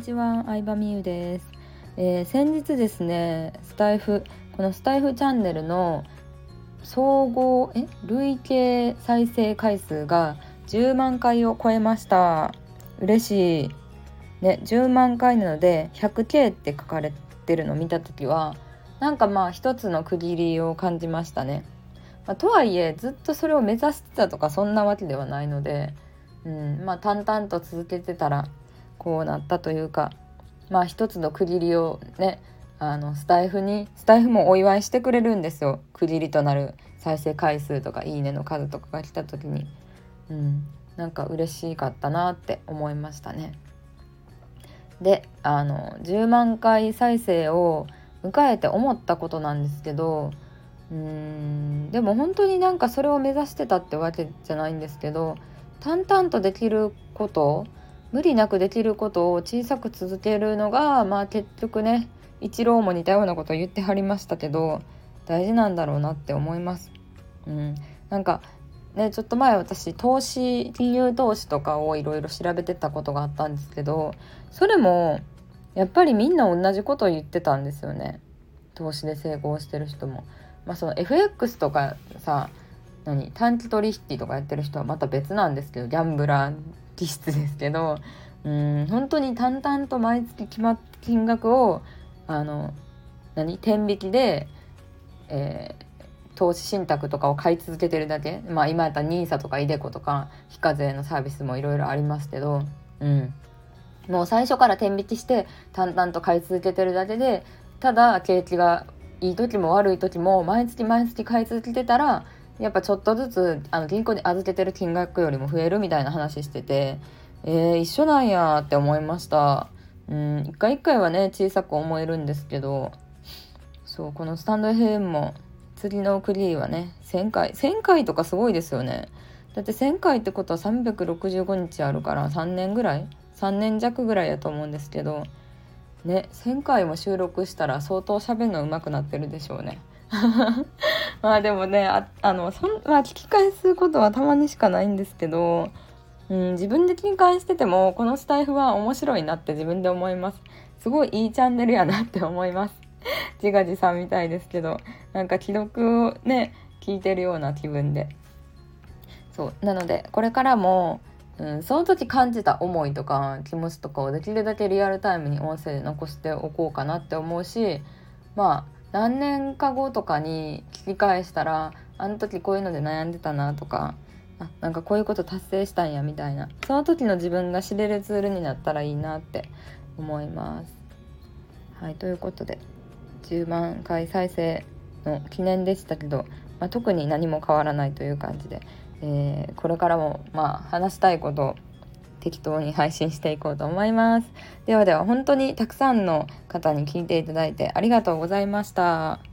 にちは、相葉美優です、えー、先日ですね、スタイフこのスタイフチャンネルの総合え累計再生回数が10万回を超えました。嬉しい。ね、10万回なので 100K って書かれてるのを見た時はなんかまあ一つの区切りを感じましたね。まあ、とはいえずっとそれを目指してたとかそんなわけではないので、うん、まあ淡々と続けてたらこうなったというかまあ一つの区切りをねあのスタイフにスタイフもお祝いしてくれるんですよ。区切りとなる再生回数とかいいねの数とかが来た時に。うん。なんか嬉しかったなって思いましたね。であの10万回再生を迎えて思ったことなんですけどうーんでも本当になんかそれを目指してたってわけじゃないんですけど淡々とできること無理なくできることを小さく続けるのがまあ結局ね一郎も似たようなことを言ってはりましたけど大事なんだろうなって思います。うん、なんかねちょっと前私投資金融投資とかをいろいろ調べてたことがあったんですけどそれもやっぱりみんな同じことを言ってたんですよね投資で成功してる人も。まあその FX とかさ何短期取引とかやってる人はまた別なんですけどギャンブラー気質ですけどうん本当に淡々と毎月決まった金額をあの何天引きで、えー、投資信託とかを買い続けてるだけ。まあ今やったら NISA とか iDeCo とか非課税のサービスもいろいろありますけどうん。もう最初から天引きして淡々と買い続けてるだけでただ景気がいい時も悪い時も毎月毎月買い続けてたらやっぱちょっとずつあの銀行に預けてる金額よりも増えるみたいな話しててえー、一緒なんやって思いました。うん一回一回はね小さく思えるんですけどそうこのスタンド FM も次のクリーはね1000回1000回とかすごいですよね。だって1000回ってことは365日あるから3年ぐらい3年弱ぐらいやと思うんですけどね1000回も収録したら相当喋るの上手くなってるでしょうね。まあでもねああのそん、まあ、聞き返すことはたまにしかないんですけど、うん、自分で聞き返しててもこのスタイフは面白いなって自分で思います。すごいいいチャンネルやなって思います。自画自賛みたいですけどなんか既読をね聞いてるような気分で。そうなのでこれからもうん、その時感じた思いとか気持ちとかをできるだけリアルタイムに音声で残しておこうかなって思うしまあ何年か後とかに聞き返したらあの時こういうので悩んでたなとかあなんかこういうこと達成したんやみたいなその時の自分が知れるツールになったらいいなって思います。はいということで10万回再生の記念でしたけど、まあ、特に何も変わらないという感じで、えー、これからもまあ話したいこと適当に配信していこうと思います。ではでは本当にたくさんの方に聞いていただいてありがとうございました。